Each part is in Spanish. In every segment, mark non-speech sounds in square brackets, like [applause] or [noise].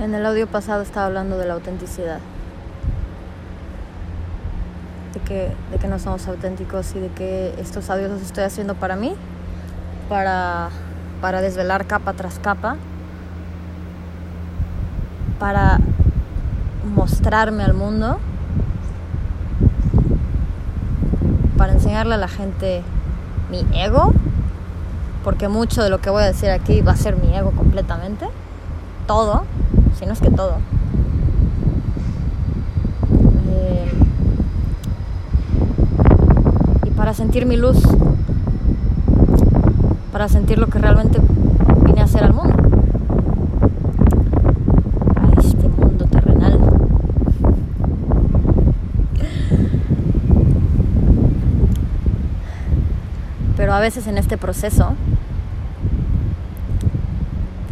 En el audio pasado estaba hablando de la autenticidad. De que, de que no somos auténticos y de que estos audios los estoy haciendo para mí, para, para desvelar capa tras capa, para mostrarme al mundo, para enseñarle a la gente mi ego, porque mucho de lo que voy a decir aquí va a ser mi ego completamente, todo, si no es que todo. Eh, y para sentir mi luz, para sentir lo que realmente vine a hacer al mundo. A este mundo terrenal. Pero a veces en este proceso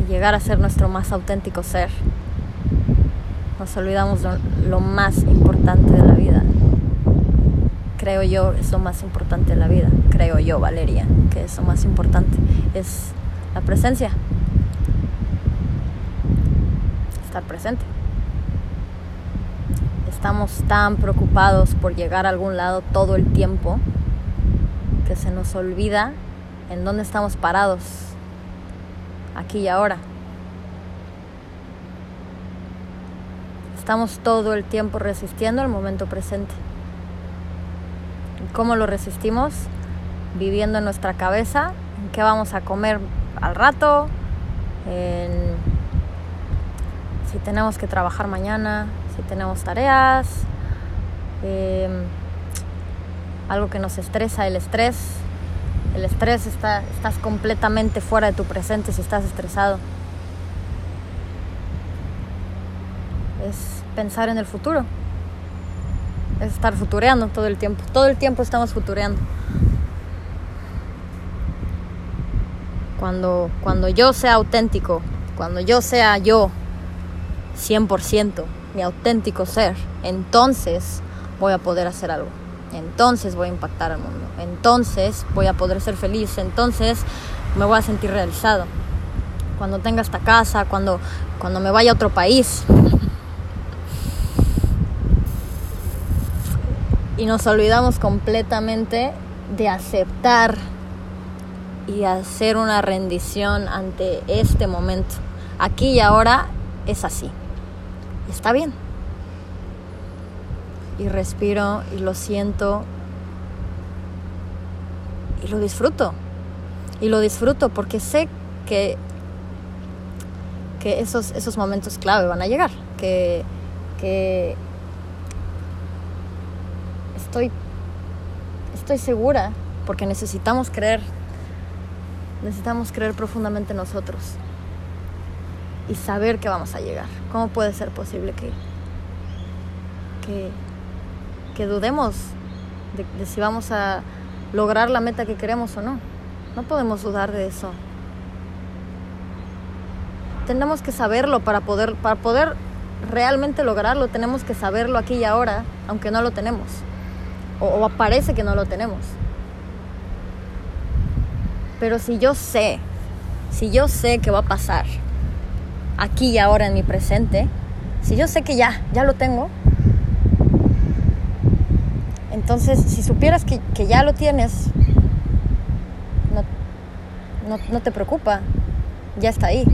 llegar a ser nuestro más auténtico ser, nos olvidamos de lo más importante de la vida. Creo yo es lo más importante de la vida. Creo yo, Valeria, que es lo más importante. Es la presencia. Estar presente. Estamos tan preocupados por llegar a algún lado todo el tiempo que se nos olvida en dónde estamos parados, aquí y ahora. Estamos todo el tiempo resistiendo al momento presente. ¿Cómo lo resistimos? Viviendo en nuestra cabeza, en qué vamos a comer al rato, en si tenemos que trabajar mañana, si tenemos tareas, eh, algo que nos estresa, el estrés. El estrés está, estás completamente fuera de tu presente si estás estresado. Es pensar en el futuro. Es estar futureando todo el tiempo. Todo el tiempo estamos futureando. Cuando, cuando yo sea auténtico, cuando yo sea yo, 100%, mi auténtico ser, entonces voy a poder hacer algo. Entonces voy a impactar al mundo. Entonces voy a poder ser feliz. Entonces me voy a sentir realizado. Cuando tenga esta casa, cuando, cuando me vaya a otro país. Y nos olvidamos completamente de aceptar y hacer una rendición ante este momento. Aquí y ahora es así. Está bien y respiro y lo siento y lo disfruto. Y lo disfruto porque sé que, que esos, esos momentos clave van a llegar. Que, que estoy, estoy segura porque necesitamos creer. Necesitamos creer profundamente nosotros y saber que vamos a llegar. ¿Cómo puede ser posible que, que que dudemos de, de, si vamos a lograr la meta que queremos o no. No podemos dudar de eso. Tenemos que saberlo para poder, para poder realmente lograrlo. Tenemos que saberlo aquí y ahora, aunque no lo tenemos. O, o parece que no lo tenemos. Pero si yo sé, si yo sé que va a pasar aquí y ahora en mi presente, si yo sé que ya, ya lo tengo, entonces, si supieras que, ya lo tienes, no, no, no, te preocupa, ya está ahí.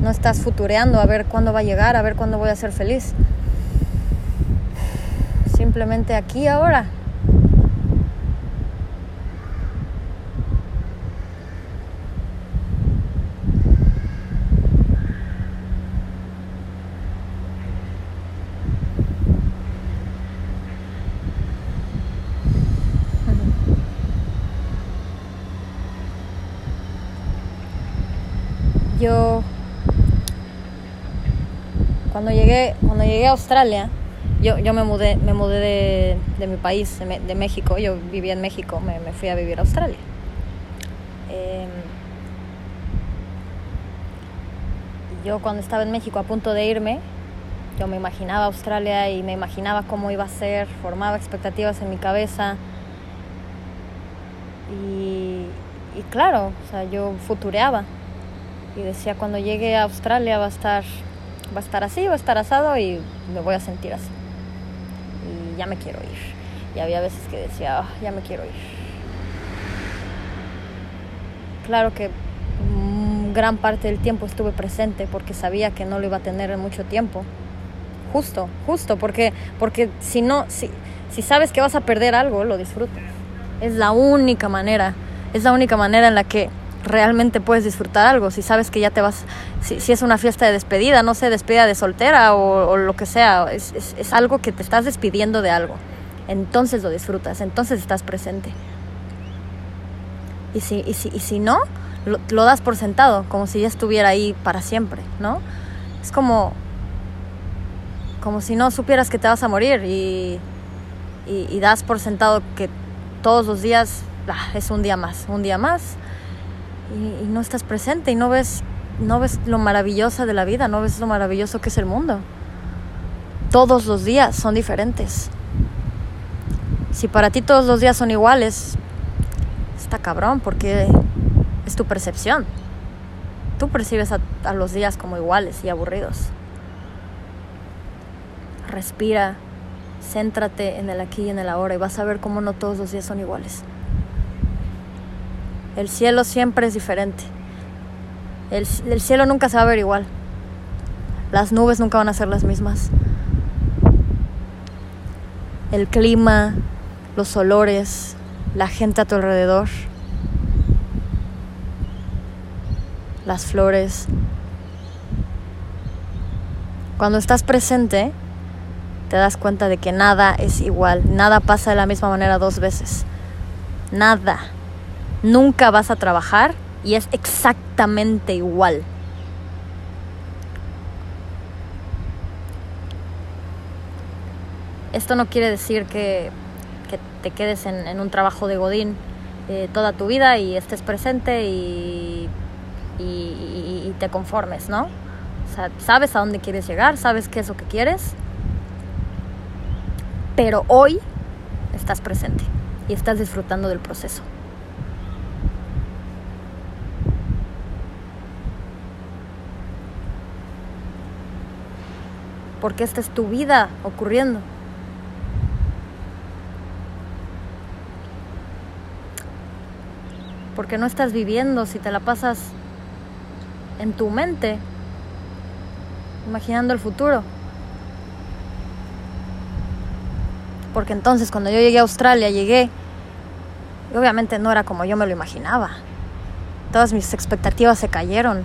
No estás futureando a ver cuándo va a llegar, a ver cuándo voy a ser feliz. Simplemente aquí ahora. yo cuando llegué cuando llegué a Australia. Yo, yo me mudé me mudé de, de mi país de, México. Yo vivía en México me, me fui a vivir a Australia. Eh, yo cuando estaba en México a punto de irme yo me imaginaba Australia y me imaginaba cómo iba a ser formaba expectativas en mi cabeza. Y, y claro o sea yo futureaba y decía cuando llegue a Australia va a estar va a estar así, va a estar asado y me voy a sentir así. Y ya me quiero ir. Y había veces que decía, "Ah, ya me quiero ir. Claro que mm, gran parte del tiempo estuve presente porque sabía que no lo iba a tener en mucho tiempo. Justo, justo, porque, porque si no, si, si sabes que vas a perder algo, lo disfrutas. Es la única manera, es la única manera en la que realmente puedes disfrutar algo. Si sabes que ya te vas, si, si es una fiesta de despedida, no sé, despedida de soltera o, lo que sea, es, es, es algo que te estás despidiendo de algo. Entonces lo disfrutas, entonces estás presente. Y si, y si, y si no, lo, lo das por sentado, como si ya estuviera ahí para siempre, ¿no? Es como, como si no supieras que te vas a morir y, y, y das por sentado que todos los días ah, es un día más, un día más, y, no estás presente y no ves, no ves lo maravilloso de la vida, no ves lo maravilloso que es el mundo. Todos los días son diferentes. Si para ti todos los días son iguales, está cabrón porque es tu percepción. Tú percibes a, a los días como iguales y aburridos. Respira, céntrate en el aquí y en el ahora y vas a ver cómo no todos los días son iguales. El cielo siempre es diferente. El, el, cielo nunca se va a ver igual. Las nubes nunca van a ser las mismas. El clima, los olores, la gente a tu alrededor, las flores. Cuando estás presente, te das cuenta de que nada es igual, nada pasa de la misma manera dos veces. Nada. Nunca vas a trabajar y es exactamente igual. Esto no quiere decir que, te quedes en, un trabajo de Godín eh, toda tu vida y estés presente y, y te conformes, ¿no? O sea, sabes a dónde quieres llegar, sabes qué es lo que quieres, pero hoy estás presente y estás disfrutando del proceso. Porque esta es tu vida ocurriendo. Porque no estás viviendo si te la pasas en tu mente, imaginando el futuro. Porque entonces cuando yo llegué a Australia, llegué, y obviamente no era como yo me lo imaginaba. Todas mis expectativas se cayeron.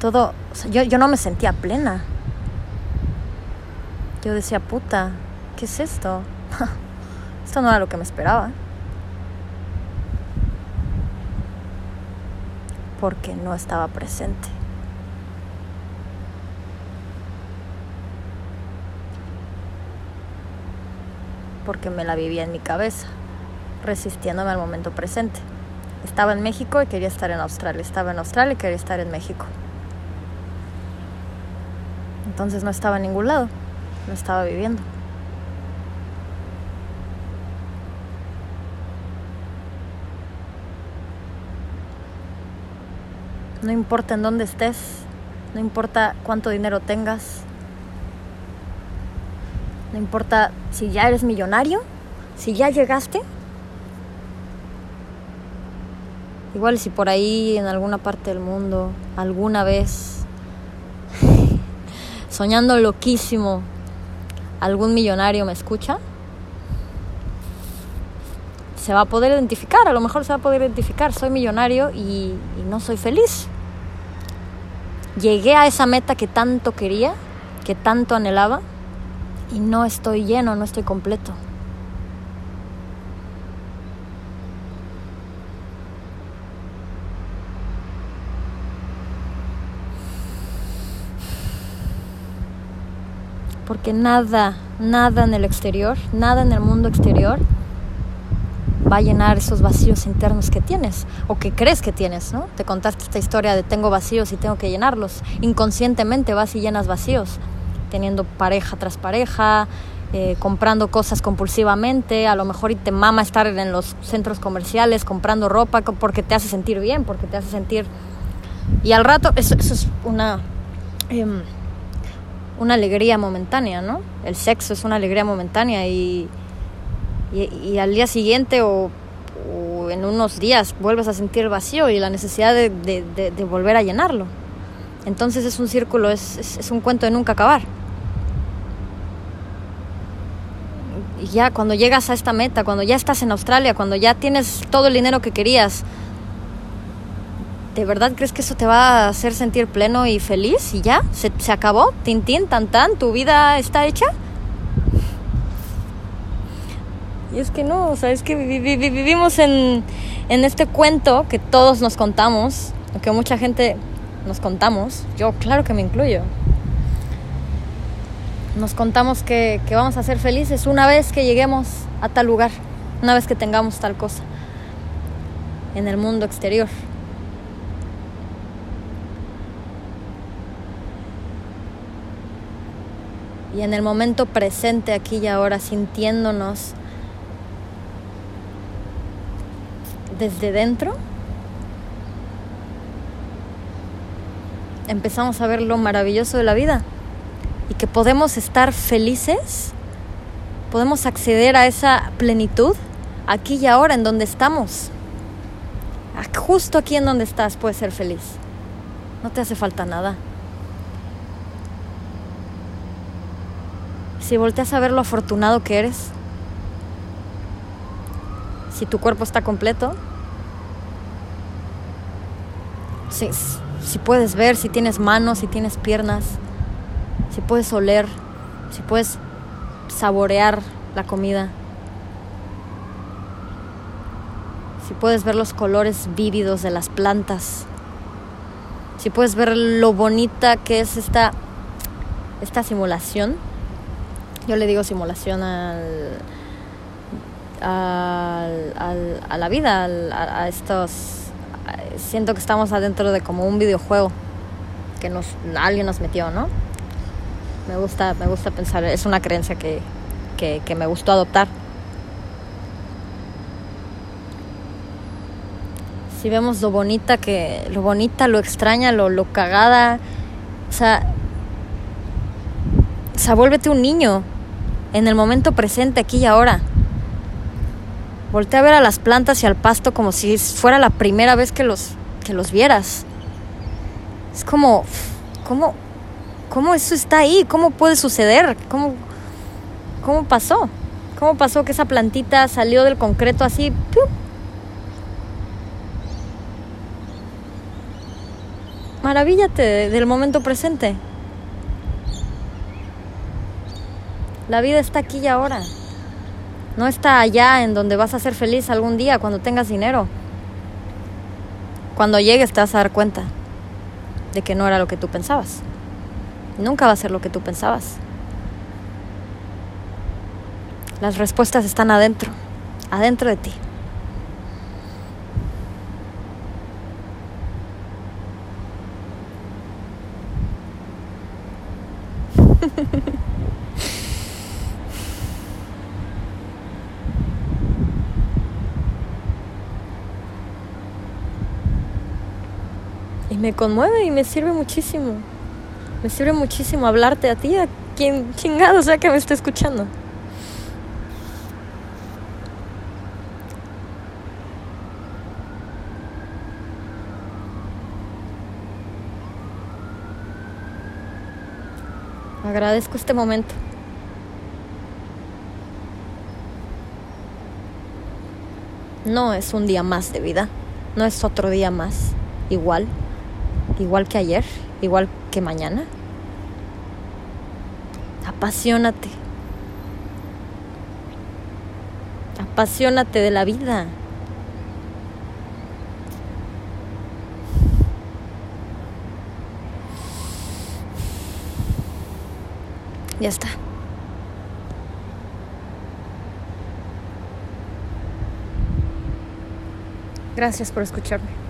Todo, o sea, yo, yo no me sentía plena. Yo decía, puta, ¿qué es esto? [laughs] esto no era lo que me esperaba. Porque no estaba presente. porque me la vivía en mi cabeza, resistiéndome al momento presente. Estaba en México y quería estar en Australia, estaba en Australia y quería estar en México. Entonces no estaba en ningún lado, no estaba viviendo. No importa en dónde estés, no importa cuánto dinero tengas, no importa si ya eres millonario, si ya llegaste. Igual si por ahí en alguna parte del mundo, alguna vez, [laughs] soñando loquísimo, algún millonario me escucha, se va a poder identificar, a lo mejor se va a poder identificar, soy millonario y, y no soy feliz. Llegué a esa meta que tanto quería, que tanto anhelaba y no estoy lleno, no estoy completo. Porque nada, nada en el exterior, nada en el mundo exterior va a llenar esos vacíos internos que tienes o que crees que tienes, ¿no? Te contaste esta historia de tengo vacíos y tengo que llenarlos. Inconscientemente vas y llenas vacíos teniendo pareja tras pareja, eh, comprando cosas compulsivamente, a lo mejor y te mama estar en los centros comerciales comprando ropa porque te hace sentir bien, porque te hace sentir... Y al rato, eso, eso es una, em, una alegría momentánea, ¿no? El sexo es una alegría momentánea y, y, al día siguiente o, en unos días vuelves a sentir el vacío y la necesidad de, de, volver a llenarlo. Entonces es un círculo, es, es un cuento de nunca acabar. Y ya cuando llegas a esta meta, cuando ya estás en Australia, cuando ya tienes todo el dinero que querías, ¿de verdad crees que eso te va a hacer sentir pleno y feliz? ¿Y ya? ¿Se, se acabó? ¿Tin, tin, tan, tan? ¿Tu vida está hecha? Y es que no, o sea, es que vivimos en, en este cuento que todos nos contamos, que mucha gente nos contamos, yo claro que me incluyo nos contamos que, vamos a ser felices una vez que lleguemos a tal lugar, una vez que tengamos tal cosa en el mundo exterior. Y en el momento presente, aquí y ahora, sintiéndonos desde dentro, empezamos a ver lo maravilloso de la vida y que podemos estar felices, podemos acceder a esa plenitud aquí y ahora en donde estamos. Justo aquí en donde estás puedes ser feliz. No te hace falta nada. Si volteas a ver lo afortunado que eres, si tu cuerpo está completo, si, si puedes ver, si tienes manos, si tienes piernas, si puedes oler, si puedes saborear la comida, si puedes ver los colores vívidos de las plantas, si puedes ver lo bonita que es esta, esta simulación. Yo le digo simulación al, al, a la vida, a, estos... Siento que estamos adentro de como un videojuego que nos, alguien nos metió, ¿no? Me gusta, me gusta pensar, es una creencia que, que, me gustó adoptar. Si vemos lo bonita que, lo bonita, lo extraña, lo, lo cagada, o sea, o sea, vuélvete un niño en el momento presente, aquí y ahora. Voltea a ver a las plantas y al pasto como si fuera la primera vez que los, que los vieras. Es como, ¿cómo, ¿Cómo eso está ahí? ¿Cómo puede suceder? ¿Cómo, cómo pasó? ¿Cómo pasó que esa plantita salió del concreto así? Maravíllate del momento presente. La vida está aquí y ahora. No está allá en donde vas a ser feliz algún día cuando tengas dinero. Cuando llegues te vas a dar cuenta de que no era lo que tú pensabas. Nunca va a ser lo que tú pensabas. Las respuestas están adentro, adentro de ti. Me conmueve y me sirve muchísimo. Me sirve muchísimo hablarte a ti, a quien chingado sea que me esté escuchando. Agradezco este momento. No es un día más de vida, no es otro día más, igual, igual que ayer, igual que mañana. Apasionate. Apasionate de la vida. Ya está. Gracias por escucharme.